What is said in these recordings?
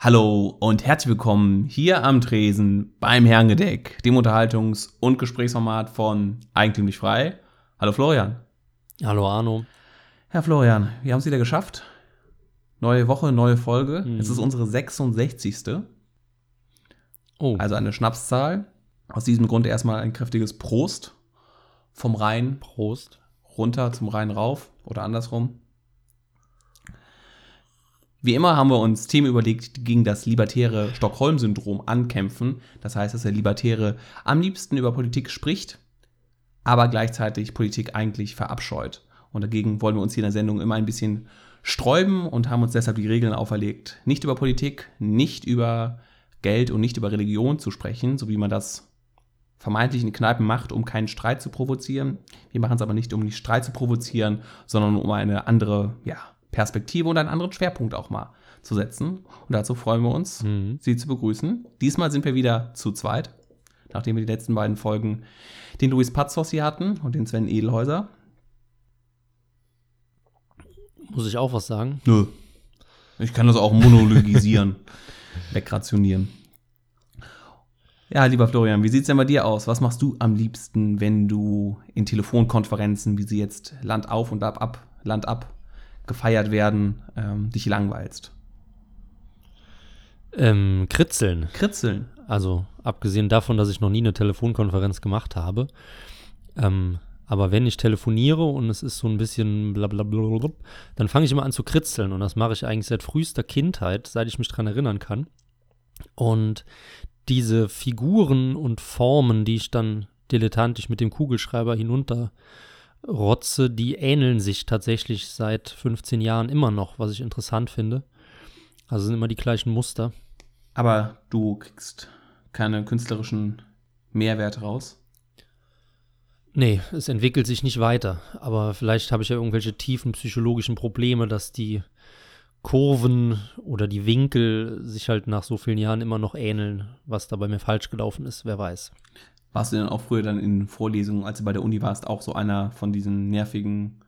Hallo und herzlich willkommen hier am Tresen beim Herrengedeck, dem Unterhaltungs- und Gesprächsformat von Eigentümlich Frei. Hallo Florian. Hallo Arno. Herr Florian, wir haben es wieder geschafft. Neue Woche, neue Folge. Mhm. Es ist unsere 66. Oh, Also eine Schnapszahl. Aus diesem Grund erstmal ein kräftiges Prost vom Rhein Prost. runter zum Rhein rauf oder andersrum. Wie immer haben wir uns Themen überlegt, die gegen das libertäre Stockholm-Syndrom ankämpfen. Das heißt, dass der Libertäre am liebsten über Politik spricht, aber gleichzeitig Politik eigentlich verabscheut. Und dagegen wollen wir uns hier in der Sendung immer ein bisschen sträuben und haben uns deshalb die Regeln auferlegt, nicht über Politik, nicht über Geld und nicht über Religion zu sprechen, so wie man das vermeintlich in Kneipen macht, um keinen Streit zu provozieren. Wir machen es aber nicht, um nicht Streit zu provozieren, sondern um eine andere ja, Perspektive und einen anderen Schwerpunkt auch mal zu setzen. Und dazu freuen wir uns, Mhm. Sie zu begrüßen. Diesmal sind wir wieder zu zweit, nachdem wir die letzten beiden Folgen den Luis Patzos hier hatten und den Sven Edelhäuser. Muss ich auch was sagen? Nö. Ich kann das auch monologisieren, wegrationieren. Ja, lieber Florian, wie sieht's denn bei dir aus? Was machst du am liebsten, wenn du in Telefonkonferenzen, wie sie jetzt Land auf und ab, ab Land ab gefeiert werden, ähm, dich langweilst? Ähm, Kritzeln. Kritzeln. Also abgesehen davon, dass ich noch nie eine Telefonkonferenz gemacht habe. Ähm, aber wenn ich telefoniere und es ist so ein bisschen blablabla, dann fange ich immer an zu kritzeln. Und das mache ich eigentlich seit frühester Kindheit, seit ich mich dran erinnern kann. Und diese Figuren und Formen, die ich dann dilettantisch mit dem Kugelschreiber hinunterrotze, die ähneln sich tatsächlich seit 15 Jahren immer noch, was ich interessant finde. Also sind immer die gleichen Muster. Aber du kriegst keine künstlerischen Mehrwerte raus. Nee, es entwickelt sich nicht weiter. Aber vielleicht habe ich ja irgendwelche tiefen psychologischen Probleme, dass die Kurven oder die Winkel sich halt nach so vielen Jahren immer noch ähneln, was da bei mir falsch gelaufen ist, wer weiß. Warst du denn auch früher dann in Vorlesungen, als du bei der Uni warst, auch so einer von diesen nervigen,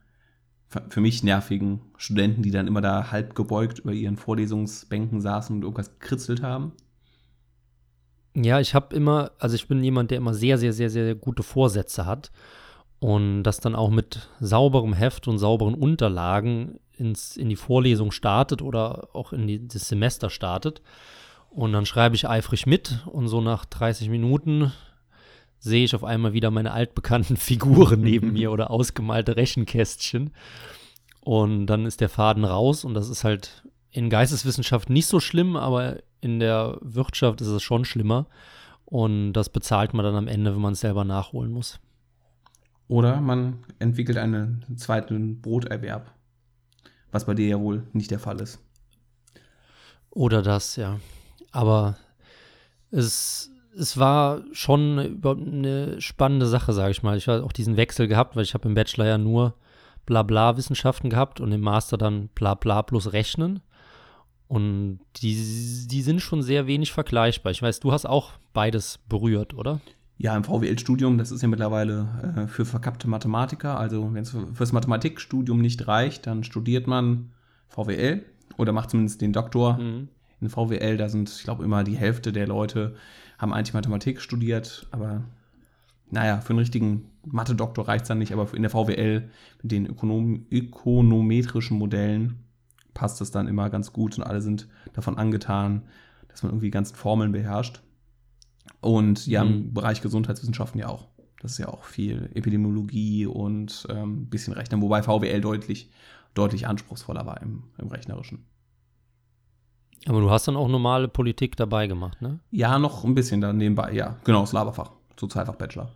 für mich nervigen Studenten, die dann immer da halb gebeugt über ihren Vorlesungsbänken saßen und irgendwas gekritzelt haben? Ja, ich habe immer, also ich bin jemand, der immer sehr, sehr, sehr, sehr gute Vorsätze hat und das dann auch mit sauberem Heft und sauberen Unterlagen ins, in die Vorlesung startet oder auch in die, das Semester startet. Und dann schreibe ich eifrig mit und so nach 30 Minuten sehe ich auf einmal wieder meine altbekannten Figuren neben mir oder ausgemalte Rechenkästchen. Und dann ist der Faden raus und das ist halt in Geisteswissenschaft nicht so schlimm, aber in der Wirtschaft ist es schon schlimmer. Und das bezahlt man dann am Ende, wenn man es selber nachholen muss. Oder man entwickelt einen zweiten Broterwerb, was bei dir ja wohl nicht der Fall ist. Oder das, ja. Aber es, es war schon überhaupt eine spannende Sache, sage ich mal. Ich habe auch diesen Wechsel gehabt, weil ich habe im Bachelor ja nur Blabla-Wissenschaften gehabt und im Master dann Blabla plus Rechnen. Und die, die sind schon sehr wenig vergleichbar. Ich weiß, du hast auch beides berührt, oder? Ja, im VWL-Studium, das ist ja mittlerweile äh, für verkappte Mathematiker. Also, wenn es für- fürs Mathematikstudium nicht reicht, dann studiert man VWL oder macht zumindest den Doktor in VWL. Da sind, ich glaube, immer die Hälfte der Leute haben eigentlich Mathematik studiert. Aber naja, für einen richtigen Mathe-Doktor reicht es dann nicht. Aber in der VWL mit den Ökonom ökonometrischen Modellen passt es dann immer ganz gut und alle sind davon angetan, dass man irgendwie die ganzen Formeln beherrscht. Und ja, im Mhm. Bereich Gesundheitswissenschaften ja auch. Das ist ja auch viel Epidemiologie und ähm, ein bisschen Rechnen, wobei VWL deutlich, deutlich anspruchsvoller war im, im Rechnerischen. Aber du hast dann auch normale Politik dabei gemacht, ne? Ja, noch ein bisschen dann nebenbei, ja. Genau, das Laberfach. So zweifach Bachelor.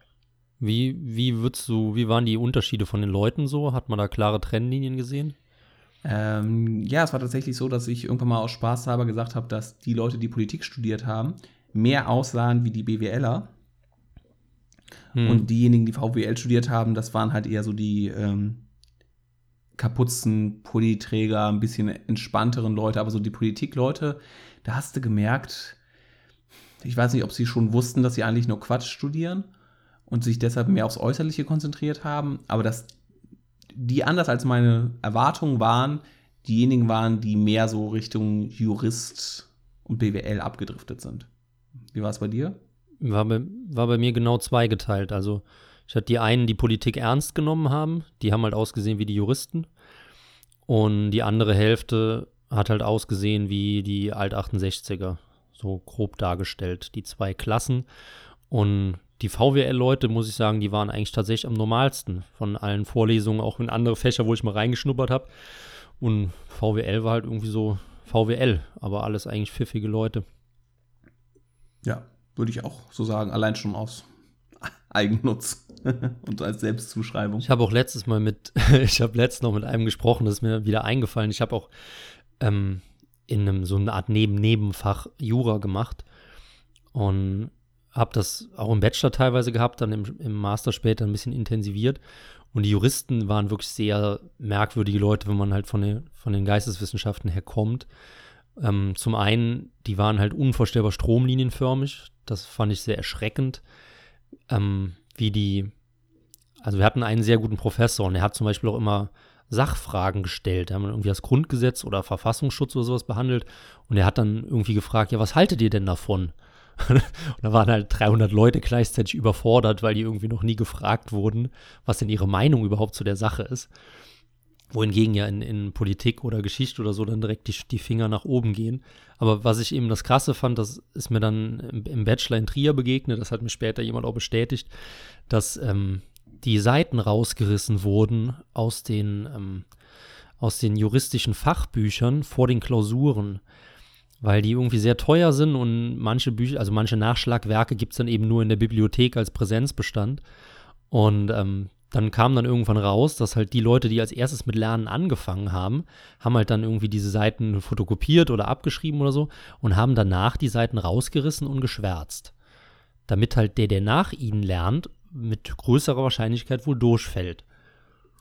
Wie, wie würdest du, wie waren die Unterschiede von den Leuten so? Hat man da klare Trennlinien gesehen? Ähm, ja, es war tatsächlich so, dass ich irgendwann mal aus Spaß halber gesagt habe, dass die Leute, die Politik studiert haben, mehr aussahen wie die BWLer. Hm. Und diejenigen, die VWL studiert haben, das waren halt eher so die ähm, Kapuzen, Pulliträger, ein bisschen entspannteren Leute, aber so die Politikleute, da hast du gemerkt, ich weiß nicht, ob sie schon wussten, dass sie eigentlich nur Quatsch studieren und sich deshalb mehr aufs Äußerliche konzentriert haben, aber dass die anders als meine Erwartungen waren, diejenigen waren, die mehr so Richtung Jurist und BWL abgedriftet sind. Wie war es bei dir? War bei, war bei mir genau zweigeteilt. Also ich hatte die einen, die Politik ernst genommen haben, die haben halt ausgesehen wie die Juristen. Und die andere Hälfte hat halt ausgesehen wie die Alt-68er, so grob dargestellt, die zwei Klassen. Und die VWL-Leute, muss ich sagen, die waren eigentlich tatsächlich am normalsten von allen Vorlesungen, auch in andere Fächer, wo ich mal reingeschnuppert habe. Und VWL war halt irgendwie so VWL, aber alles eigentlich pfiffige Leute. Ja, würde ich auch so sagen, allein schon aus Eigennutz und als Selbstzuschreibung. Ich habe auch letztes Mal mit, ich habe letztens noch mit einem gesprochen, das ist mir wieder eingefallen. Ich habe auch ähm, in einem so eine Art Neben-Nebenfach Jura gemacht und habe das auch im Bachelor teilweise gehabt, dann im, im Master später ein bisschen intensiviert. Und die Juristen waren wirklich sehr merkwürdige Leute, wenn man halt von den, von den Geisteswissenschaften her kommt. Ähm, zum einen, die waren halt unvorstellbar stromlinienförmig. Das fand ich sehr erschreckend. Ähm, wie die, also wir hatten einen sehr guten Professor und der hat zum Beispiel auch immer Sachfragen gestellt. Da haben wir irgendwie das Grundgesetz oder Verfassungsschutz oder sowas behandelt. Und er hat dann irgendwie gefragt, ja, was haltet ihr denn davon? und da waren halt 300 Leute gleichzeitig überfordert, weil die irgendwie noch nie gefragt wurden, was denn ihre Meinung überhaupt zu der Sache ist. Wohingegen ja in, in Politik oder Geschichte oder so dann direkt die, die Finger nach oben gehen. Aber was ich eben das Krasse fand, das ist mir dann im, im Bachelor in Trier begegnet, das hat mir später jemand auch bestätigt, dass ähm, die Seiten rausgerissen wurden aus den, ähm, aus den juristischen Fachbüchern vor den Klausuren weil die irgendwie sehr teuer sind und manche Bücher, also manche Nachschlagwerke gibt es dann eben nur in der Bibliothek als Präsenzbestand. Und ähm, dann kam dann irgendwann raus, dass halt die Leute, die als erstes mit Lernen angefangen haben, haben halt dann irgendwie diese Seiten fotokopiert oder abgeschrieben oder so und haben danach die Seiten rausgerissen und geschwärzt. Damit halt der, der nach ihnen lernt, mit größerer Wahrscheinlichkeit wohl durchfällt.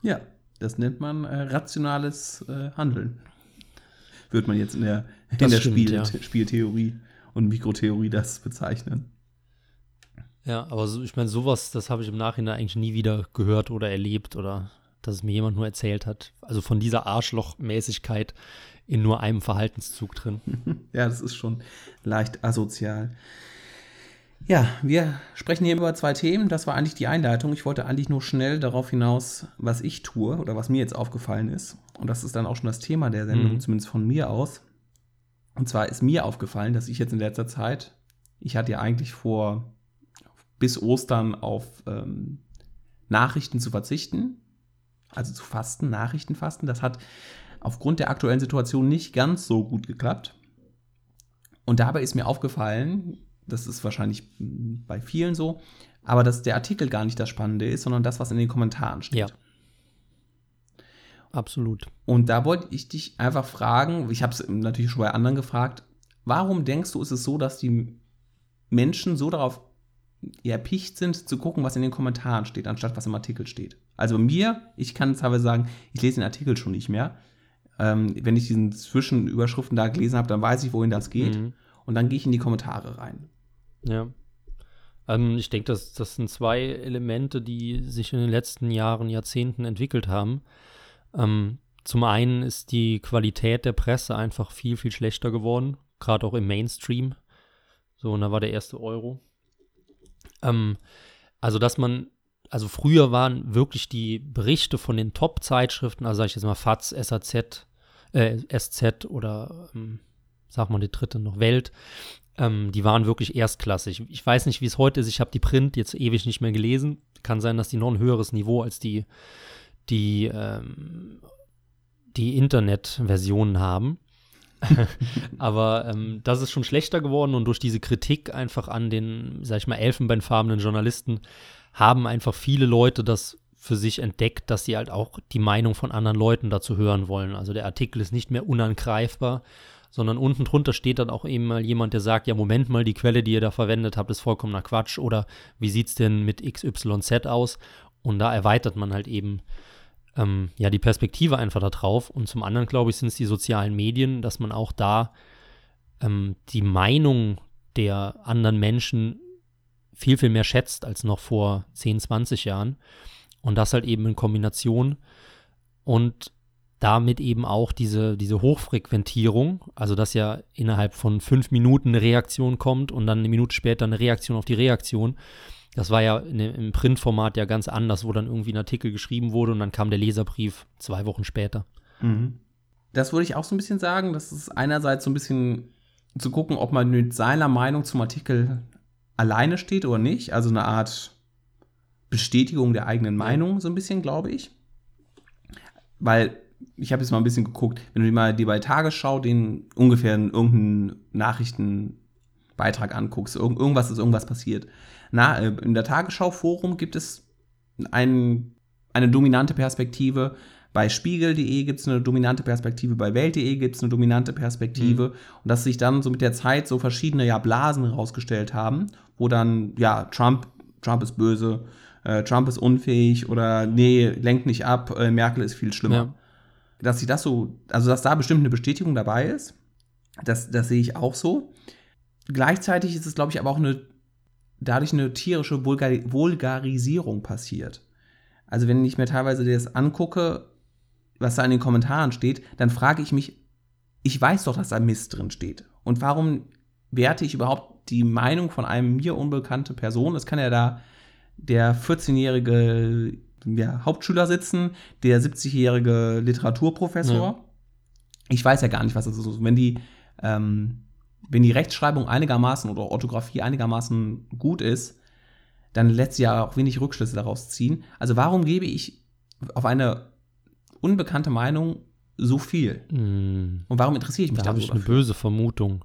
Ja, das nennt man äh, rationales äh, Handeln wird man jetzt in der, in der stimmt, Spiel, ja. Spieltheorie und Mikrotheorie das bezeichnen. Ja, aber so, ich meine, sowas, das habe ich im Nachhinein eigentlich nie wieder gehört oder erlebt oder dass es mir jemand nur erzählt hat. Also von dieser Arschlochmäßigkeit in nur einem Verhaltenszug drin. ja, das ist schon leicht asozial. Ja, wir sprechen hier über zwei Themen. Das war eigentlich die Einleitung. Ich wollte eigentlich nur schnell darauf hinaus, was ich tue oder was mir jetzt aufgefallen ist. Und das ist dann auch schon das Thema der Sendung, mhm. zumindest von mir aus. Und zwar ist mir aufgefallen, dass ich jetzt in letzter Zeit, ich hatte ja eigentlich vor, bis Ostern auf ähm, Nachrichten zu verzichten, also zu fasten, Nachrichten fasten. Das hat aufgrund der aktuellen Situation nicht ganz so gut geklappt. Und dabei ist mir aufgefallen, das ist wahrscheinlich bei vielen so, aber dass der Artikel gar nicht das Spannende ist, sondern das, was in den Kommentaren steht. Ja. Absolut. Und da wollte ich dich einfach fragen, ich habe es natürlich schon bei anderen gefragt, warum denkst du, ist es so, dass die Menschen so darauf erpicht sind, zu gucken, was in den Kommentaren steht, anstatt was im Artikel steht? Also mir, ich kann teilweise sagen, ich lese den Artikel schon nicht mehr. Ähm, wenn ich diesen Zwischenüberschriften da gelesen habe, dann weiß ich, wohin das geht. Mhm. Und dann gehe ich in die Kommentare rein. Ja. Ähm, ich denke, das, das sind zwei Elemente, die sich in den letzten Jahren, Jahrzehnten entwickelt haben. Ähm, zum einen ist die Qualität der Presse einfach viel, viel schlechter geworden, gerade auch im Mainstream. So, und da war der erste Euro. Ähm, also, dass man, also früher waren wirklich die Berichte von den Top-Zeitschriften, also sag ich jetzt mal FAZ, SAZ, äh, SZ oder ähm, sag mal die dritte noch Welt, ähm, die waren wirklich erstklassig. Ich weiß nicht, wie es heute ist. Ich habe die Print jetzt ewig nicht mehr gelesen. Kann sein, dass die noch ein höheres Niveau als die, die, ähm, die Internetversionen haben. Aber ähm, das ist schon schlechter geworden und durch diese Kritik einfach an den, sag ich mal, elfenbeinfarbenen Journalisten haben einfach viele Leute das für sich entdeckt, dass sie halt auch die Meinung von anderen Leuten dazu hören wollen. Also der Artikel ist nicht mehr unangreifbar, sondern unten drunter steht dann auch eben mal jemand, der sagt, ja, Moment mal, die Quelle, die ihr da verwendet habt, ist vollkommener Quatsch oder wie sieht es denn mit XYZ aus? Und da erweitert man halt eben ähm, ja die Perspektive einfach da drauf. Und zum anderen, glaube ich, sind es die sozialen Medien, dass man auch da ähm, die Meinung der anderen Menschen viel, viel mehr schätzt als noch vor 10, 20 Jahren. Und das halt eben in Kombination. Und damit eben auch diese, diese Hochfrequentierung, also dass ja innerhalb von fünf Minuten eine Reaktion kommt und dann eine Minute später eine Reaktion auf die Reaktion. Das war ja in, im Printformat ja ganz anders, wo dann irgendwie ein Artikel geschrieben wurde und dann kam der Leserbrief zwei Wochen später. Mhm. Das würde ich auch so ein bisschen sagen. Das ist einerseits so ein bisschen zu gucken, ob man mit seiner Meinung zum Artikel alleine steht oder nicht. Also eine Art Bestätigung der eigenen Meinung, so ein bisschen, glaube ich. Weil ich habe jetzt mal ein bisschen geguckt, wenn du dir mal die bei Tagesschau den ungefähr irgendeinen Nachrichtenbeitrag anguckst, irg irgendwas ist irgendwas passiert. Na, äh, in der Tagesschau-Forum gibt es ein, eine dominante Perspektive. Bei Spiegel.de gibt es eine dominante Perspektive, bei Welt.de gibt es eine dominante Perspektive. Mhm. Und dass sich dann so mit der Zeit so verschiedene ja, Blasen herausgestellt haben, wo dann, ja, Trump, Trump ist böse, äh, Trump ist unfähig oder nee, lenkt nicht ab, äh, Merkel ist viel schlimmer. Ja dass sie das so, also dass da bestimmt eine Bestätigung dabei ist. Das, das sehe ich auch so. Gleichzeitig ist es, glaube ich, aber auch eine, dadurch eine tierische Vulgar Vulgarisierung passiert. Also wenn ich mir teilweise das angucke, was da in den Kommentaren steht, dann frage ich mich, ich weiß doch, dass da Mist drin steht. Und warum werte ich überhaupt die Meinung von einem mir unbekannte Person? Es kann ja da der 14-jährige ja, Hauptschüler sitzen, der 70-jährige Literaturprofessor. Ja. Ich weiß ja gar nicht, was das ist. Wenn die, ähm, wenn die Rechtschreibung einigermaßen oder Orthographie einigermaßen gut ist, dann lässt sie ja auch wenig Rückschlüsse daraus ziehen. Also warum gebe ich auf eine unbekannte Meinung so viel? Mm. Und warum interessiere ich mich da habe ich eine böse Vermutung.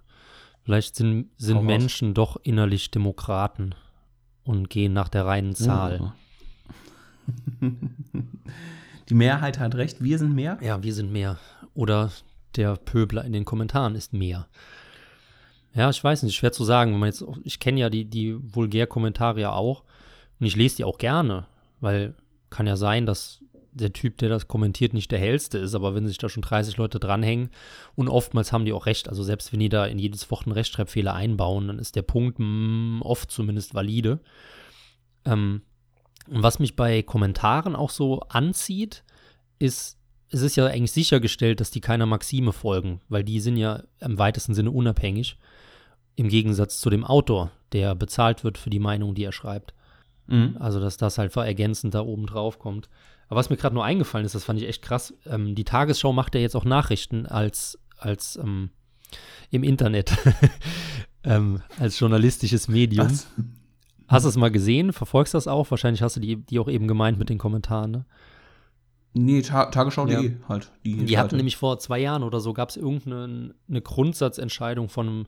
Vielleicht sind, sind Menschen doch innerlich Demokraten und gehen nach der reinen Zahl. Oh. Die Mehrheit hat recht, wir sind mehr? Ja, wir sind mehr. Oder der Pöbler in den Kommentaren ist mehr. Ja, ich weiß nicht, schwer zu sagen. Wenn man jetzt, ich kenne ja die, die Vulgär-Kommentare ja auch und ich lese die auch gerne, weil kann ja sein, dass der Typ, der das kommentiert, nicht der hellste ist, aber wenn sich da schon 30 Leute dranhängen und oftmals haben die auch recht, also selbst wenn die da in jedes einen Rechtschreibfehler einbauen, dann ist der Punkt mm, oft zumindest valide. Ähm, und was mich bei Kommentaren auch so anzieht, ist, es ist ja eigentlich sichergestellt, dass die keiner Maxime folgen, weil die sind ja im weitesten Sinne unabhängig. Im Gegensatz zu dem Autor, der bezahlt wird für die Meinung, die er schreibt. Mhm. Also, dass das halt ergänzend da oben drauf kommt. Aber was mir gerade nur eingefallen ist, das fand ich echt krass. Ähm, die Tagesschau macht ja jetzt auch Nachrichten als, als ähm, im Internet, ähm, als journalistisches Medium. Was? Hast du es mal gesehen? Verfolgst du das auch? Wahrscheinlich hast du die, die auch eben gemeint mit den Kommentaren, ne? Nee, Ta Tagesschau.de ja. halt. Die, die hatten nämlich vor zwei Jahren oder so, gab es irgendeine eine Grundsatzentscheidung von einem,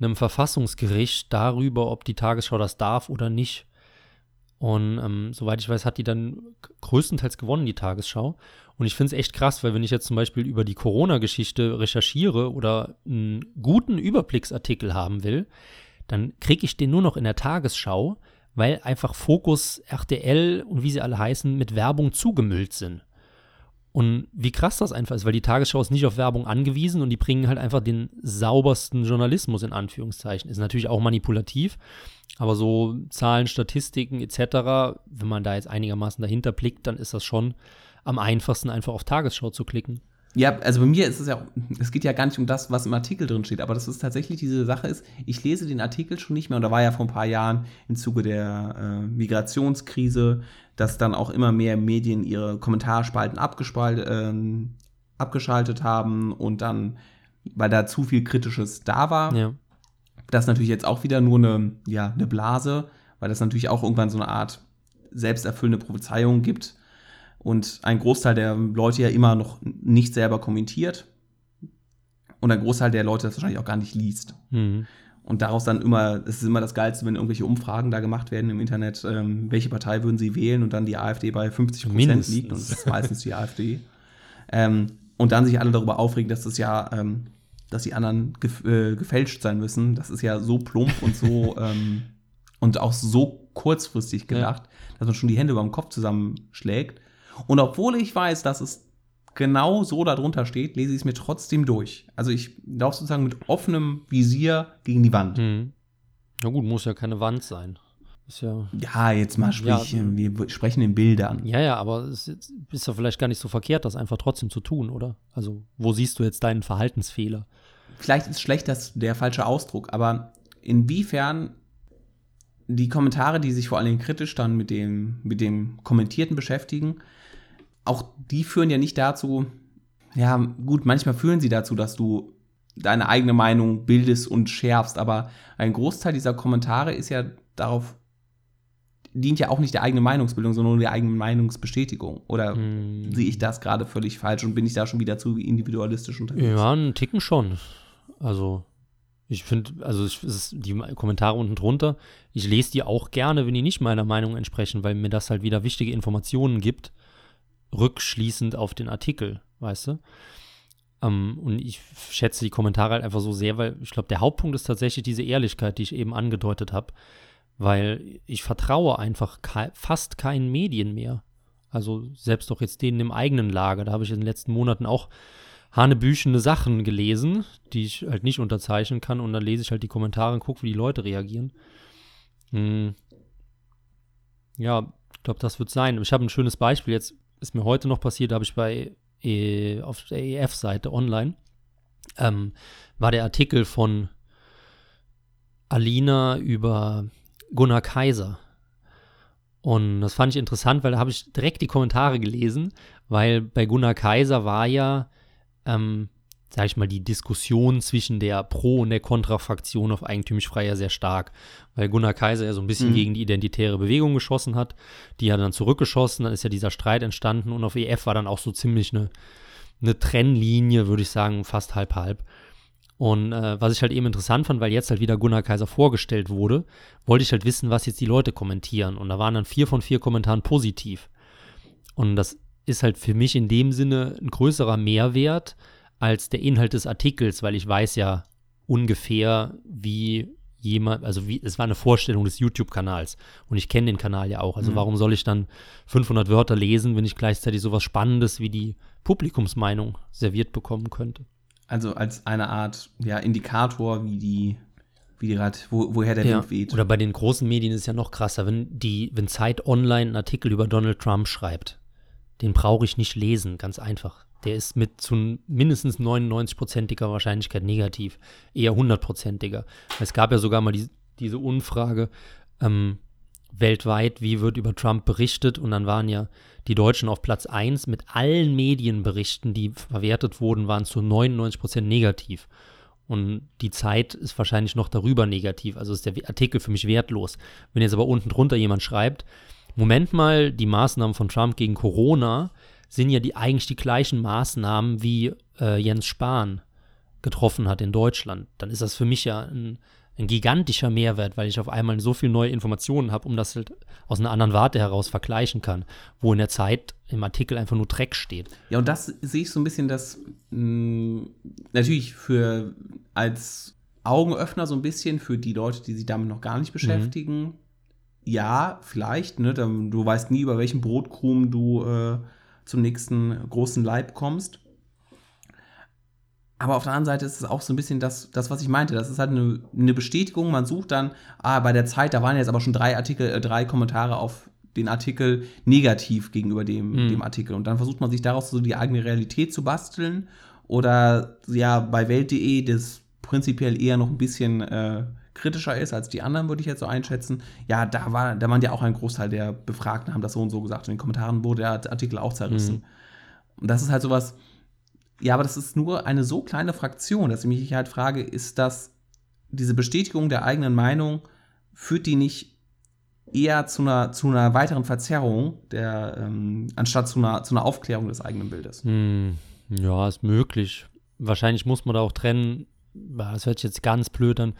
einem, Verfassungsgericht darüber, ob die Tagesschau das darf oder nicht. Und ähm, soweit ich weiß, hat die dann größtenteils gewonnen, die Tagesschau. Und ich finde es echt krass, weil wenn ich jetzt zum Beispiel über die Corona-Geschichte recherchiere oder einen guten Überblicksartikel haben will, dann kriege ich den nur noch in der Tagesschau, weil einfach Fokus, RTL und wie sie alle heißen, mit Werbung zugemüllt sind. Und wie krass das einfach ist, weil die Tagesschau ist nicht auf Werbung angewiesen und die bringen halt einfach den saubersten Journalismus in Anführungszeichen. Ist natürlich auch manipulativ, aber so Zahlen, Statistiken etc., wenn man da jetzt einigermaßen dahinter blickt, dann ist das schon am einfachsten einfach auf Tagesschau zu klicken. Ja, also bei mir ist es ja, es geht ja gar nicht um das, was im Artikel drin steht, aber das ist tatsächlich diese Sache ist, ich lese den Artikel schon nicht mehr und da war ja vor ein paar Jahren im Zuge der äh, Migrationskrise, dass dann auch immer mehr Medien ihre Kommentarspalten äh, abgeschaltet haben und dann, weil da zu viel Kritisches da war. Ja. Das ist natürlich jetzt auch wieder nur eine, ja, eine Blase, weil das natürlich auch irgendwann so eine Art selbsterfüllende Prophezeiung gibt und ein Großteil der Leute ja immer noch nicht selber kommentiert und ein Großteil der Leute das wahrscheinlich auch gar nicht liest. Mhm. Und daraus dann immer, es ist immer das Geilste, wenn irgendwelche Umfragen da gemacht werden im Internet, ähm, welche Partei würden sie wählen und dann die AfD bei 50 Prozent liegt und das ist meistens die AfD. Ähm, und dann sich alle darüber aufregen, dass das ja, ähm, dass die anderen gef äh, gefälscht sein müssen. Das ist ja so plump und so ähm, und auch so kurzfristig gedacht, ja. dass man schon die Hände über dem Kopf zusammenschlägt. Und obwohl ich weiß, dass es genau so darunter steht, lese ich es mir trotzdem durch. Also ich laufe sozusagen mit offenem Visier gegen die Wand. Hm. Na gut, muss ja keine Wand sein. Ist ja, Ja, jetzt mal sprich, Ja. wir sprechen in Bildern. ja, ja, aber es ist, ja vielleicht gar nicht so verkehrt, das einfach trotzdem zu tun, oder? Also, wo siehst du jetzt deinen Verhaltensfehler? Vielleicht ist schlecht das der falsche Ausdruck, aber inwiefern die Kommentare, die sich vor allem kritisch dann mit dem, mit dem Kommentierten beschäftigen, auch die führen ja nicht dazu, ja, gut, manchmal führen sie dazu, dass du deine eigene Meinung bildest und schärfst, aber ein Großteil dieser Kommentare ist ja darauf, dient ja auch nicht der eigenen Meinungsbildung, sondern nur der eigenen Meinungsbestätigung. Oder Hm, sehe ich das gerade völlig falsch und bin ich da schon wieder zu individualistisch unterwegs? Ja, einen Ticken schon. Also, ich finde, also ich, die Kommentare unten drunter, ich lese die auch gerne, wenn die nicht meiner Meinung entsprechen, weil mir das halt wieder wichtige Informationen gibt, rückschließend auf den Artikel, weißt du? Ähm, und ich schätze die Kommentare halt einfach so sehr, weil ich glaube, der Hauptpunkt ist tatsächlich diese Ehrlichkeit, die ich eben angedeutet habe, weil ich vertraue einfach kei fast keinen Medien mehr. Also selbst doch jetzt denen im eigenen Lager, da habe ich in den letzten Monaten auch hanebüchende Sachen gelesen, die ich halt nicht unterzeichnen kann und dann lese ich halt die Kommentare und gucke, wie die Leute reagieren. Hm. Ja, ich glaube, das wird sein. Ich habe ein schönes Beispiel. Jetzt ist mir heute noch passiert, habe ich bei äh, auf der EF-Seite online ähm, war der Artikel von Alina über Gunnar Kaiser. Und das fand ich interessant, weil da habe ich direkt die Kommentare gelesen, weil bei Gunnar Kaiser war ja, ähm, sag ich mal, die Diskussion zwischen der Pro- und der Kontrafraktion auf eigentümlich frei ja sehr stark, weil Gunnar Kaiser ja so ein bisschen Mhm. gegen die identitäre Bewegung geschossen hat, die hat dann zurückgeschossen, dann ist ja dieser Streit entstanden und auf EF war dann auch so ziemlich eine, eine Trennlinie, würde ich sagen, fast halb-halb. Und äh, was ich halt eben interessant fand, weil jetzt halt wieder Gunnar Kaiser vorgestellt wurde, wollte ich halt wissen, was jetzt die Leute kommentieren. Und da waren dann vier von vier Kommentaren positiv. Und das ist halt für mich in dem Sinne ein größerer Mehrwert als der Inhalt des Artikels, weil ich weiß ja ungefähr, wie jemand, also wie, es war eine Vorstellung des YouTube-Kanals und ich kenne den Kanal ja auch. Also Mhm. warum soll ich dann 500 Wörter lesen, wenn ich gleichzeitig sowas Spannendes wie die Publikumsmeinung serviert bekommen könnte? Also als eine Art ja, Indikator, wie die, wie die grad, wo, woher der Ja. Wind weht. Oder bei den großen Medien ist es ja noch krasser, wenn die, wenn Zeit Online einen Artikel über Donald Trump schreibt, den brauche ich nicht lesen, ganz einfach. Der ist mit zu mindestens 99-prozentiger Wahrscheinlichkeit negativ, eher 100-prozentiger. Es gab ja sogar mal die, diese Umfrage ähm, weltweit, wie wird über Trump berichtet und dann waren ja die Deutschen auf Platz 1 mit allen Medienberichten, die verwertet wurden, waren zu 99 Prozent negativ. Und die Zeit ist wahrscheinlich noch darüber negativ. Also ist der Artikel für mich wertlos. Wenn jetzt aber unten drunter jemand schreibt, Moment mal, die Maßnahmen von Trump gegen Corona sind ja die eigentlich die gleichen Maßnahmen, wie äh, Jens Spahn getroffen hat in Deutschland. Dann ist das für mich ja ein, ein gigantischer Mehrwert, weil ich auf einmal so viel neue Informationen habe, um das halt aus einer anderen Warte heraus vergleichen kann, wo in der Zeit im Artikel einfach nur Dreck steht. Ja, und das sehe ich so ein bisschen, dass mh, natürlich für als Augenöffner so ein bisschen für die Leute, die sich damit noch gar nicht beschäftigen. Ja, vielleicht, ne? Du weißt nie, über welchen Brotkrumen du äh, zum nächsten großen Leib kommst. Aber auf der anderen Seite ist es auch so ein bisschen das, das was ich meinte. Das ist halt eine, eine Bestätigung. Man sucht dann, ah, bei der Zeit, da waren jetzt aber schon drei Artikel, äh, drei Kommentare auf den Artikel negativ gegenüber dem, Mhm. dem Artikel. Und dann versucht man sich daraus so die eigene Realität zu basteln. Oder ja, bei Welt.de, das prinzipiell eher noch ein bisschen äh, kritischer ist als die anderen, würde ich jetzt so einschätzen. Ja, da war, da waren ja auch ein Großteil der Befragten, haben das so und so gesagt. Und in den Kommentaren wurde der Artikel auch zerrissen. Mhm. Und das ist halt sowas, ja, aber das ist nur eine so kleine Fraktion, dass ich mich halt frage, ist das diese Bestätigung der eigenen Meinung, führt die nicht eher zu einer, zu einer weiteren Verzerrung, der, ähm, anstatt zu einer, zu einer Aufklärung des eigenen Bildes? Hm, ja, ist möglich. Wahrscheinlich muss man da auch trennen, das hört sich jetzt ganz blöd an,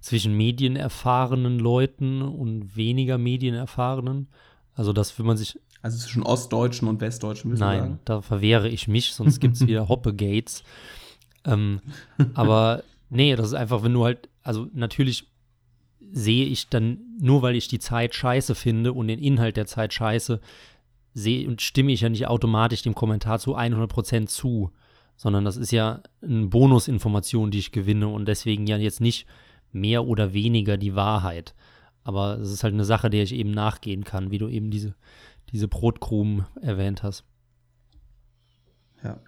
zwischen medienerfahrenen Leuten und weniger medienerfahrenen. Also das, wenn man sich, Also zwischen Ostdeutschen und Westdeutschen, müssen wir nein, sagen. da verwehre ich mich, sonst gibt es wieder Hoppe-Gates. Ähm, aber nee, das ist einfach, wenn du halt, also natürlich sehe ich dann, nur weil ich die Zeit scheiße finde und den Inhalt der Zeit scheiße, sehe und stimme ich ja nicht automatisch dem Kommentar zu 100% zu, sondern das ist ja eine Bonusinformation, die ich gewinne und deswegen ja jetzt nicht mehr oder weniger die Wahrheit. Aber es ist halt eine Sache, der ich eben nachgehen kann, wie du eben diese, diese Brotkrumen erwähnt hast. Ja.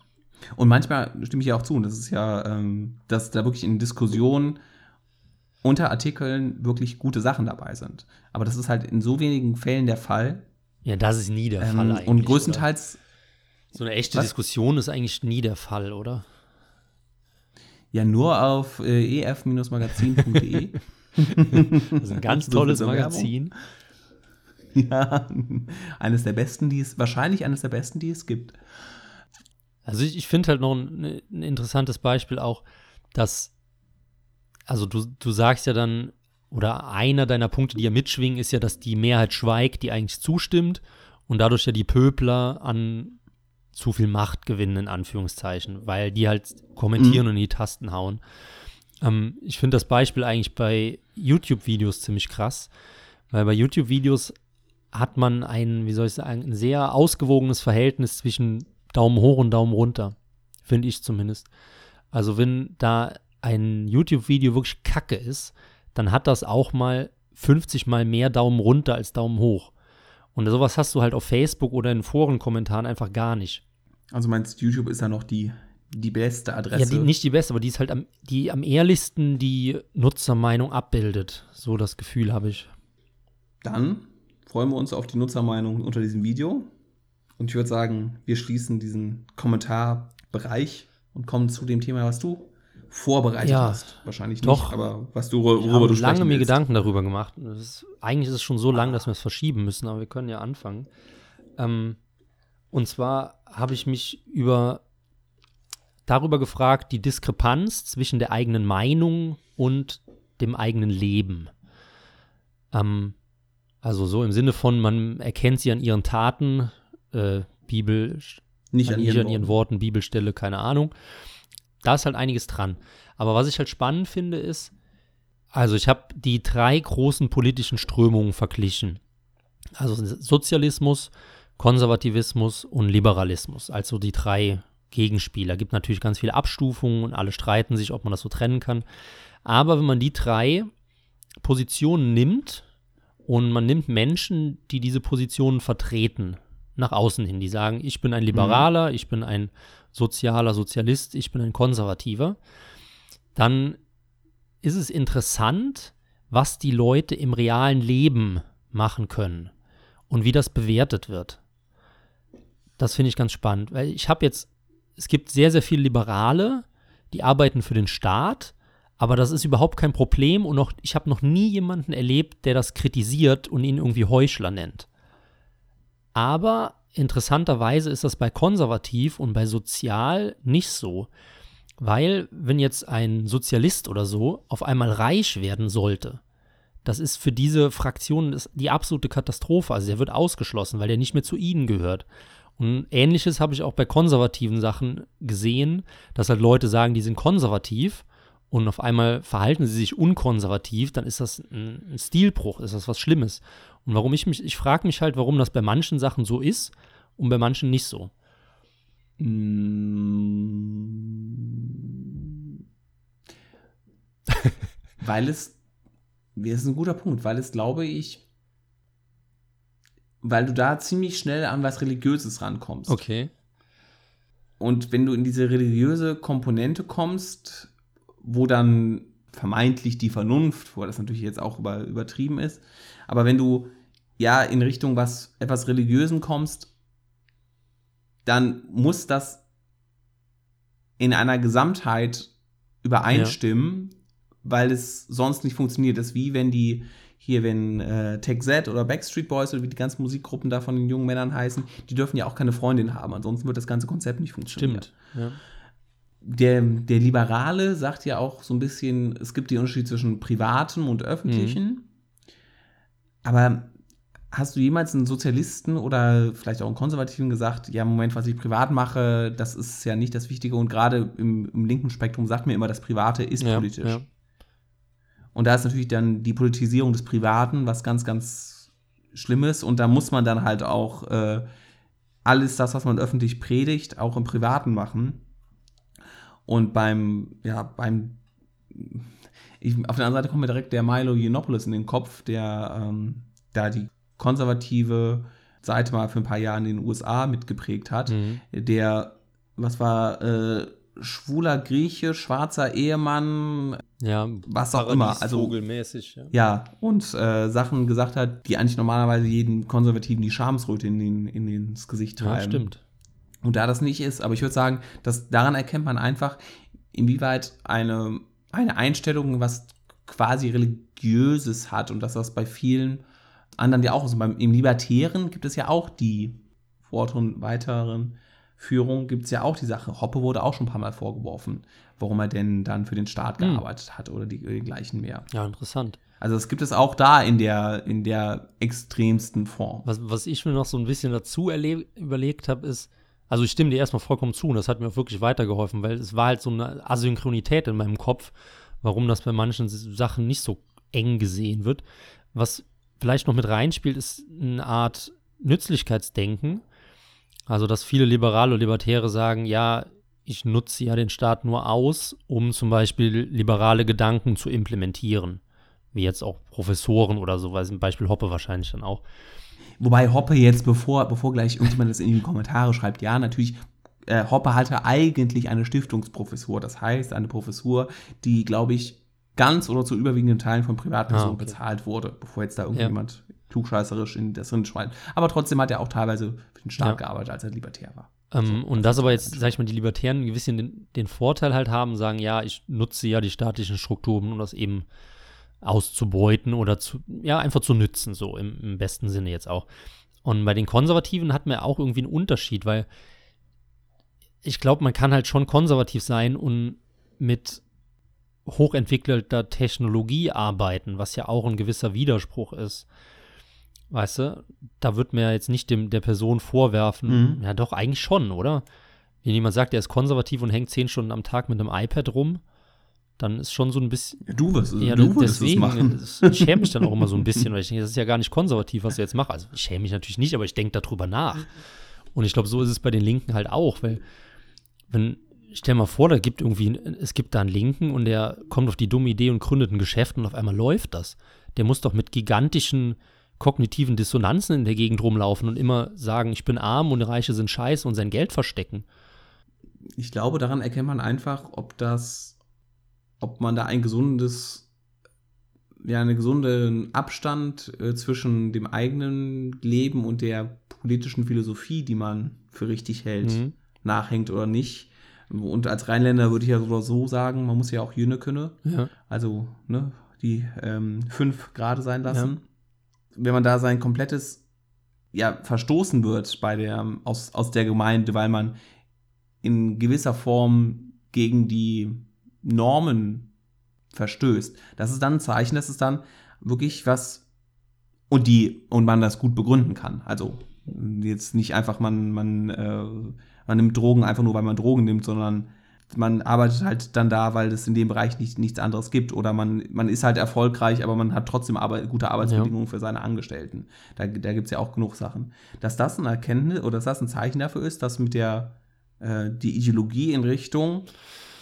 Und manchmal stimme ich ja auch zu, und das ist ja, ähm, dass da wirklich in Diskussionen unter Artikeln wirklich gute Sachen dabei sind. Aber das ist halt in so wenigen Fällen der Fall. Ja, das ist nie der ähm, Fall eigentlich. Und größtenteils. Oder? So eine echte was? Diskussion ist eigentlich nie der Fall, oder? Ja, nur auf äh, ef-magazin.de. das ist ein ganz tolles Magazin. Ja, eines der besten, die es, wahrscheinlich eines der besten, die es gibt. Also ich, ich finde halt noch ein, ein, interessantes Beispiel auch, dass, also du, du sagst ja dann, oder einer deiner Punkte, die ja mitschwingen, ist ja, dass die Mehrheit schweigt, die eigentlich zustimmt und dadurch ja die Pöbler an zu viel Macht gewinnen, in Anführungszeichen, weil die halt kommentieren mhm. und die Tasten hauen. Ähm, ich finde das Beispiel eigentlich bei YouTube-Videos ziemlich krass, weil bei YouTube-Videos hat man ein, wie soll ich sagen, ein sehr ausgewogenes Verhältnis zwischen Daumen hoch und Daumen runter. Finde ich zumindest. Also, wenn da ein YouTube-Video wirklich kacke ist, dann hat das auch mal 50 mal mehr Daumen runter als Daumen hoch. Und sowas hast du halt auf Facebook oder in Forenkommentaren einfach gar nicht. Also meinst YouTube ist ja noch die, die beste Adresse? Ja, die, nicht die beste, aber die ist halt am, die am ehrlichsten die Nutzermeinung abbildet. So das Gefühl habe ich. Dann freuen wir uns auf die Nutzermeinung unter diesem Video. Und ich würde sagen, wir schließen diesen Kommentarbereich und kommen zu dem Thema, was du vorbereitet ja, hast. Wahrscheinlich doch, nicht, aber was du, worüber du sprechen lange mir Gedanken darüber gemacht. Ist, eigentlich ist es schon so lang, dass wir es verschieben müssen, aber wir können ja anfangen. Ähm, und zwar habe ich mich über darüber gefragt, die Diskrepanz zwischen der eigenen Meinung und dem eigenen Leben. Ähm, also so im Sinne von, man erkennt sie an ihren Taten, äh, Bibel, nicht an, ihren, an ihren Worten, Bibelstelle, keine Ahnung. Da ist halt einiges dran. Aber was ich halt spannend finde, ist, also ich habe die drei großen politischen Strömungen verglichen. Also Sozialismus, Konservativismus und Liberalismus, also die drei Gegenspieler. Gibt natürlich ganz viele Abstufungen und alle streiten sich, ob man das so trennen kann. Aber wenn man die drei Positionen nimmt und man nimmt Menschen, die diese Positionen vertreten, nach außen hin. Die sagen, ich bin ein Liberaler, mhm. ich bin ein sozialer Sozialist, ich bin ein Konservativer. Dann ist es interessant, was die Leute im realen Leben machen können und wie das bewertet wird. Das finde ich ganz spannend, weil ich habe jetzt, es gibt sehr, sehr viele Liberale, die arbeiten für den Staat, aber das ist überhaupt kein Problem und noch, ich habe noch nie jemanden erlebt, der das kritisiert und ihn irgendwie Heuchler nennt. Aber interessanterweise ist das bei konservativ und bei sozial nicht so. Weil, wenn jetzt ein Sozialist oder so auf einmal reich werden sollte, das ist für diese Fraktion die absolute Katastrophe. Also der wird ausgeschlossen, weil der nicht mehr zu ihnen gehört. Und ähnliches habe ich auch bei konservativen Sachen gesehen, dass halt Leute sagen, die sind konservativ und auf einmal verhalten sie sich unkonservativ, dann ist das ein, Stilbruch, ist das was Schlimmes. Und warum ich mich, ich frage mich halt, warum das bei manchen Sachen so ist und bei manchen nicht so. weil es, das ist ein guter Punkt, weil es, glaube ich, weil du da ziemlich schnell an was Religiöses rankommst. Okay. Und wenn du in diese religiöse Komponente kommst, wo dann vermeintlich die Vernunft, wo das natürlich jetzt auch über, übertrieben ist, aber wenn du ja in Richtung was etwas Religiösen kommst, dann muss das in einer Gesamtheit übereinstimmen, ja. weil es sonst nicht funktioniert. Das ist wie wenn die hier, wenn äh, Tech Z oder Backstreet Boys oder wie die ganzen Musikgruppen da von den jungen Männern heißen, die dürfen ja auch keine Freundin haben, ansonsten wird das ganze Konzept nicht funktionieren. Stimmt. Ja. Der, der Liberale sagt ja auch so ein bisschen, es gibt den Unterschied zwischen privatem und öffentlichen. Mhm. Aber Hast du jemals einen Sozialisten oder vielleicht auch einen Konservativen gesagt, ja, Moment, was ich privat mache, das ist ja nicht das Wichtige und gerade im, im linken Spektrum sagt mir immer, das Private ist ja, politisch. Ja. Und da ist natürlich dann die Politisierung des Privaten was ganz, ganz Schlimmes und da muss man dann halt auch äh, alles das, was man öffentlich predigt, auch im Privaten machen. Und beim, ja, beim Ich, auf der anderen Seite kommt mir direkt der Milo Yiannopoulos in den Kopf, der ähm, da die konservative Seite mal für ein paar Jahre in den USA mitgeprägt hat, Mhm. der, was war, äh, schwuler Grieche, schwarzer Ehemann, Ja, was auch immer. Also Vogelmäßig, ja. ja, und äh, Sachen gesagt hat, die eigentlich normalerweise jedem Konservativen die Schamesröte in den, in ins Gesicht treiben. ja, stimmt. Und da das nicht ist, aber ich würde sagen, dass daran erkennt man einfach, inwieweit eine, eine Einstellung was quasi religiöses hat und dass das bei vielen anderen ja auch ist. Beim, Im Libertären gibt es ja auch die vorderen, weiteren Führung gibt es ja auch die Sache. Hoppe wurde auch schon ein paar Mal vorgeworfen, warum er denn dann für den Staat Hm. gearbeitet hat oder die, die gleichen mehr. Ja, interessant. Also das gibt es auch da in der, in der extremsten Form. Was, was ich mir noch so ein bisschen dazu erle- überlegt habe, ist, also ich stimme dir erstmal vollkommen zu und das hat mir auch wirklich weitergeholfen, weil es war halt so eine Asynchronität in meinem Kopf, warum das bei manchen Sachen nicht so eng gesehen wird. Was vielleicht noch mit reinspielt, ist eine Art Nützlichkeitsdenken. Also, dass viele Liberale und Libertäre sagen, ja, ich nutze ja den Staat nur aus, um zum Beispiel liberale Gedanken zu implementieren. Wie jetzt auch Professoren oder so, weil ein Beispiel Hoppe wahrscheinlich dann auch. Wobei Hoppe jetzt, bevor, bevor gleich irgendjemand das in die Kommentare schreibt, ja, natürlich, äh, Hoppe hatte eigentlich eine Stiftungsprofessur. Das heißt, eine Professur, die, glaube ich, ganz oder zu überwiegenden Teilen von Privatpersonen Ah, okay. bezahlt wurde, bevor jetzt da irgendjemand klugscheißerisch in das schreibt. Aber trotzdem hat er auch teilweise für den Staat Ja. gearbeitet, als er libertär war. Ähm, und das aber jetzt, sag ich mal, die Libertären ein bisschen den, den Vorteil halt haben, sagen, ja, ich nutze ja die staatlichen Strukturen, um das eben auszubeuten oder zu, ja, einfach zu nützen, so im, im besten Sinne jetzt auch. Und bei den Konservativen hat man auch irgendwie einen Unterschied, weil ich glaube, man kann halt schon konservativ sein und mit hochentwickelter Technologie arbeiten, was ja auch ein gewisser Widerspruch ist. Weißt du, da wird mir jetzt nicht dem, der Person vorwerfen, Mhm. ja doch, eigentlich schon, oder? Wenn jemand sagt, er ist konservativ und hängt zehn Stunden am Tag mit einem iPad rum, dann ist schon so ein bisschen, Ja, du wirst, ja, du würdest deswegen, es machen. ich schäme mich dann auch immer so ein bisschen, weil ich denke, das ist ja gar nicht konservativ, was ich jetzt mache. Also ich schäme mich natürlich nicht, aber ich denke darüber nach. Und ich glaube, so ist es bei den Linken halt auch, weil wenn, stell mal vor, da gibt irgendwie, es gibt da einen Linken und der kommt auf die dumme Idee und gründet ein Geschäft und auf einmal läuft das. Der muss doch mit gigantischen kognitiven Dissonanzen in der Gegend rumlaufen und immer sagen, ich bin arm und Reiche sind scheiße und sein Geld verstecken. Ich glaube, daran erkennt man einfach, ob das, ob man da ein gesundes, ja, einen gesunden Abstand äh, zwischen dem eigenen Leben und der politischen Philosophie, die man für richtig hält, Mhm. nachhängt oder nicht. Und als Rheinländer würde ich ja so oder so sagen, man muss ja auch Jüne können, Ja. also ne, die ähm, fünf Grade sein lassen. Wenn man da sein komplettes ja, verstoßen wird bei der, aus, aus der Gemeinde, weil man in gewisser Form gegen die Normen verstößt. Das ist dann ein Zeichen, dass es dann wirklich was und die und man das gut begründen kann. Also jetzt nicht einfach man man äh, man nimmt Drogen einfach nur, weil man Drogen nimmt, sondern man arbeitet halt dann da, weil es in dem Bereich nicht, nichts anderes gibt oder man, man ist halt erfolgreich, aber man hat trotzdem Arbeit, gute Arbeitsbedingungen für seine Angestellten. Da, da gibt es ja auch genug Sachen. Dass das ein Erkenntnis oder dass das ein Zeichen dafür ist, dass mit der äh, die Ideologie in Richtung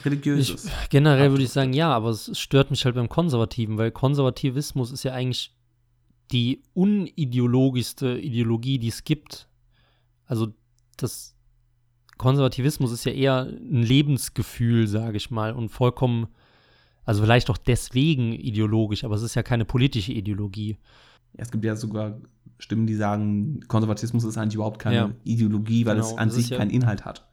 religiös Ich, generell würde ich sagen, ja, aber es stört mich halt beim Konservativen, weil Konservativismus ist ja eigentlich die unideologischste Ideologie, die es gibt. Also das Konservativismus ist ja eher ein Lebensgefühl, sage ich mal, und vollkommen, also vielleicht auch deswegen ideologisch, aber es ist ja keine politische Ideologie. Ja, es gibt ja sogar Stimmen, die sagen, Konservatismus ist eigentlich überhaupt keine Ja. Ideologie, weil Genau, es an sich ja- keinen Inhalt hat.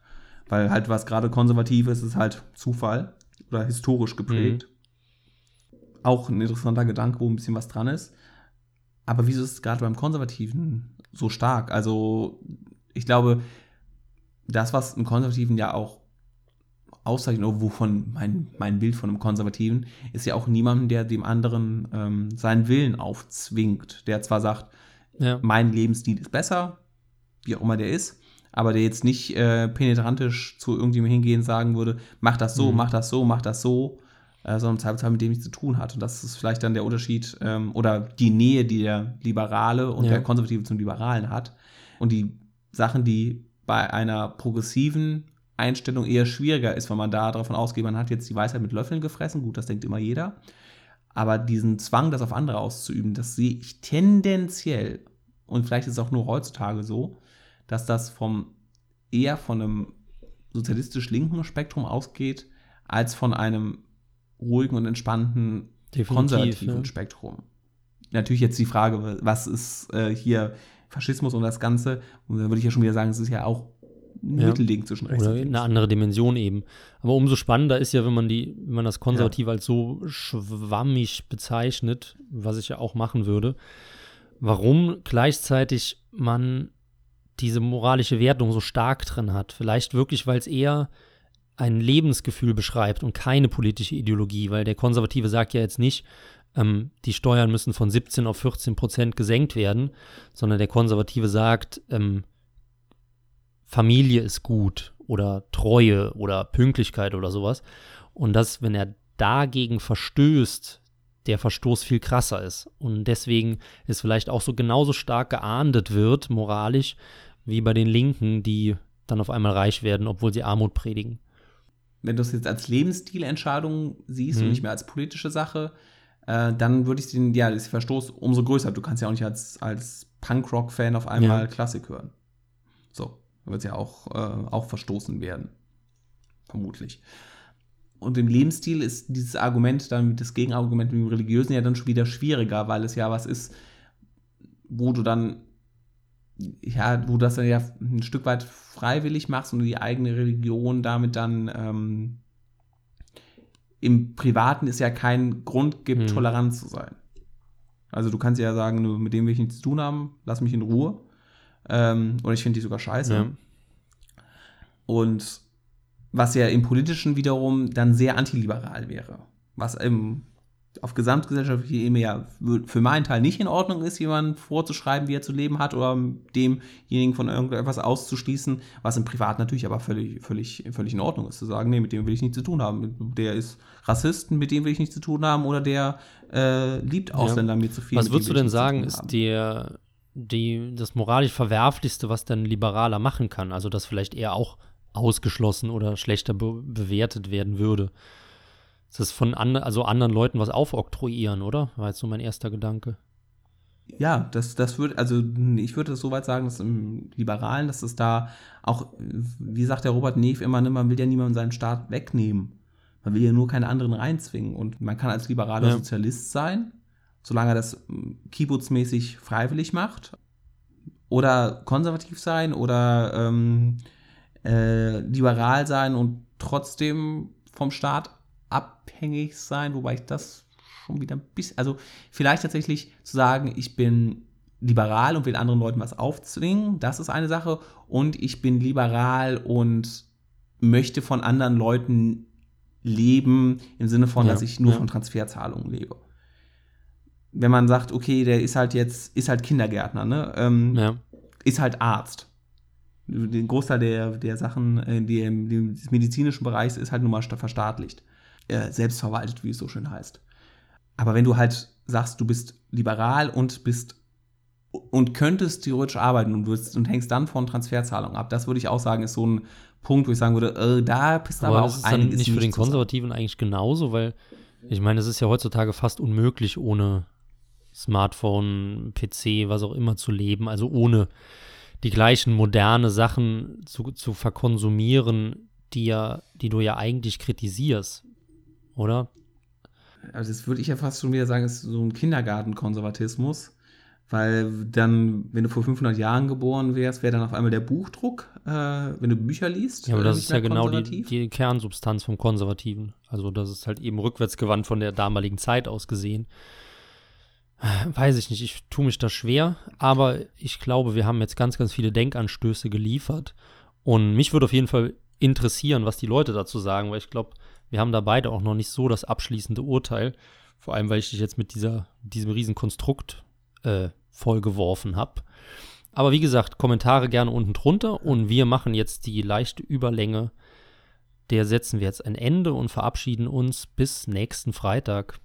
Weil halt was gerade konservativ ist, ist halt Zufall oder historisch geprägt. Mhm. Auch ein interessanter Gedanke, wo ein bisschen was dran ist. Aber wieso ist es gerade beim Konservativen so stark? Also, ich glaube, das, was einen Konservativen ja auch auszeichnet, oder wovon mein, mein Bild von einem Konservativen, ist ja auch niemand, der dem anderen ähm, seinen Willen aufzwingt. Der zwar sagt, Ja. mein Lebensstil ist besser, wie auch immer der ist, aber der jetzt nicht äh, penetrantisch zu irgendjemandem hingehen sagen würde, mach das so, Mhm. mach das so, mach das so, äh, sondern im Zweifelsfall mit dem nichts zu tun hat. Und das ist vielleicht dann der Unterschied ähm, oder die Nähe, die der Liberale und Ja. der Konservative zum Liberalen hat. Und die Sachen, die bei einer progressiven Einstellung eher schwieriger ist, weil man da davon ausgeht, man hat jetzt die Weisheit mit Löffeln gefressen, gut, das denkt immer jeder. Aber diesen Zwang, das auf andere auszuüben, das sehe ich tendenziell, und vielleicht ist es auch nur heutzutage so, dass das vom eher von einem sozialistisch-linken Spektrum ausgeht, als von einem ruhigen und entspannten Definitiv, konservativen ja. Spektrum. Natürlich jetzt die Frage, was ist äh, hier Faschismus und das Ganze? Und dann würde ich ja schon wieder sagen, es ist ja auch ein Ja. Mittelding zwischen rechts Oder und links. eine andere Dimension eben. Aber umso spannender ist ja, wenn man die, wenn man das Konservative als so schwammig bezeichnet, was ich ja auch machen würde, warum gleichzeitig man diese moralische Wertung so stark drin hat. Vielleicht wirklich, weil es eher ein Lebensgefühl beschreibt und keine politische Ideologie, weil der Konservative sagt ja jetzt nicht, ähm, die Steuern müssen von 17 auf 14 Prozent gesenkt werden, sondern der Konservative sagt, ähm, Familie ist gut oder Treue oder Pünktlichkeit oder sowas. Und dass, wenn er dagegen verstößt, der Verstoß viel krasser ist. Und deswegen ist vielleicht auch so genauso stark geahndet wird, moralisch, wie bei den Linken, die dann auf einmal reich werden, obwohl sie Armut predigen. Wenn du es jetzt als Lebensstilentscheidung siehst Mhm. und nicht mehr als politische Sache, äh, dann würde ich den, ja, das Verstoß umso größer. Du kannst ja auch nicht als, als Punkrock-Fan auf einmal Ja. Klassik hören. So, dann wird es ja auch, äh, auch verstoßen werden. Vermutlich. Und im Lebensstil ist dieses Argument dann, das Gegenargument mit dem Religiösen ja dann schon wieder schwieriger, weil es ja was ist, wo du dann, ja, wo du das dann ja ein Stück weit freiwillig machst und die eigene Religion damit dann ähm, im Privaten ist ja kein Grund gibt, Hm. tolerant zu sein. Also du kannst ja sagen, mit dem will ich nichts zu tun haben, lass mich in Ruhe. Ähm, oder ich finde die sogar scheiße. Ja. Und was ja im Politischen wiederum dann sehr antiliberal wäre. Was im, auf gesamtgesellschaftlicher Ebene ja für meinen Teil nicht in Ordnung ist, jemandem vorzuschreiben, wie er zu leben hat oder demjenigen von irgendetwas auszuschließen, was im Privat natürlich aber völlig, völlig, völlig in Ordnung ist. Zu sagen, nee, mit dem will ich nichts zu tun haben. Der ist Rassist, mit dem will ich nichts zu tun haben oder der äh, liebt Ausländer mir zu viel. Was würdest du denn sagen, ist der, die, das moralisch Verwerflichste, was dann ein Liberaler machen kann? Also, das vielleicht eher auch ausgeschlossen oder schlechter be bewertet werden würde. Ist das von and also anderen Leuten was aufoktroyieren, oder? War jetzt so mein erster Gedanke. Ja, das, das würde, also ich würde das soweit sagen, dass im Liberalen, dass es da auch, wie sagt der Robert Neef immer, ne, man will ja niemandem seinen Staat wegnehmen. Man will ja nur keine anderen reinzwingen. Und man kann als liberaler Ja. Sozialist sein, solange er das kibbutzmäßig freiwillig macht. Oder konservativ sein oder ähm, äh, liberal sein und trotzdem vom Staat abhängig sein, wobei ich das schon wieder ein bisschen, also vielleicht tatsächlich zu sagen, ich bin liberal und will anderen Leuten was aufzwingen, das ist eine Sache. Und ich bin liberal und möchte von anderen Leuten leben, im Sinne von, Ja, dass ich nur ja. von Transferzahlungen lebe. Wenn man sagt, okay, der ist halt jetzt, ist halt Kindergärtner, ne? Ähm, Ja. ist halt Arzt. Den Großteil der, der Sachen, äh, die des medizinischen Bereichs ist halt nun mal sta- verstaatlicht. Äh, selbstverwaltet, wie es so schön heißt. Aber wenn du halt sagst, du bist liberal und bist und könntest theoretisch arbeiten und, würdest, und hängst dann von Transferzahlungen ab, das würde ich auch sagen, ist so ein Punkt, wo ich sagen würde, äh, da bist du Aber, aber, das auch ist dann einiges nicht für den. Konservativen eigentlich genauso, weil ich meine, es ist ja heutzutage fast unmöglich, ohne Smartphone, PC, was auch immer zu leben, also ohne die gleichen moderne Sachen zu, zu verkonsumieren, die ja, die du ja eigentlich kritisierst, oder? Also das würde ich ja fast schon wieder sagen, ist so ein Kindergartenkonservatismus. Weil dann, wenn du vor 500 Jahren geboren wärst, wäre dann auf einmal der Buchdruck, äh, wenn du Bücher liest. Ja, aber äh, das ist ja genau die, die Kernsubstanz vom Konservativen. Also das ist halt eben rückwärtsgewandt von der damaligen Zeit aus gesehen. Weiß ich nicht, ich tue mich da schwer, aber ich glaube, wir haben jetzt ganz, ganz viele Denkanstöße geliefert. Und mich würde auf jeden Fall interessieren, was die Leute dazu sagen, weil ich glaube, wir haben da beide auch noch nicht so das abschließende Urteil. Vor allem, weil ich dich jetzt mit dieser, diesem riesen Konstrukt äh, vollgeworfen habe. Aber wie gesagt, Kommentare gerne unten drunter und wir machen jetzt die leichte Überlänge. Der setzen wir jetzt ein Ende und verabschieden uns bis nächsten Freitag.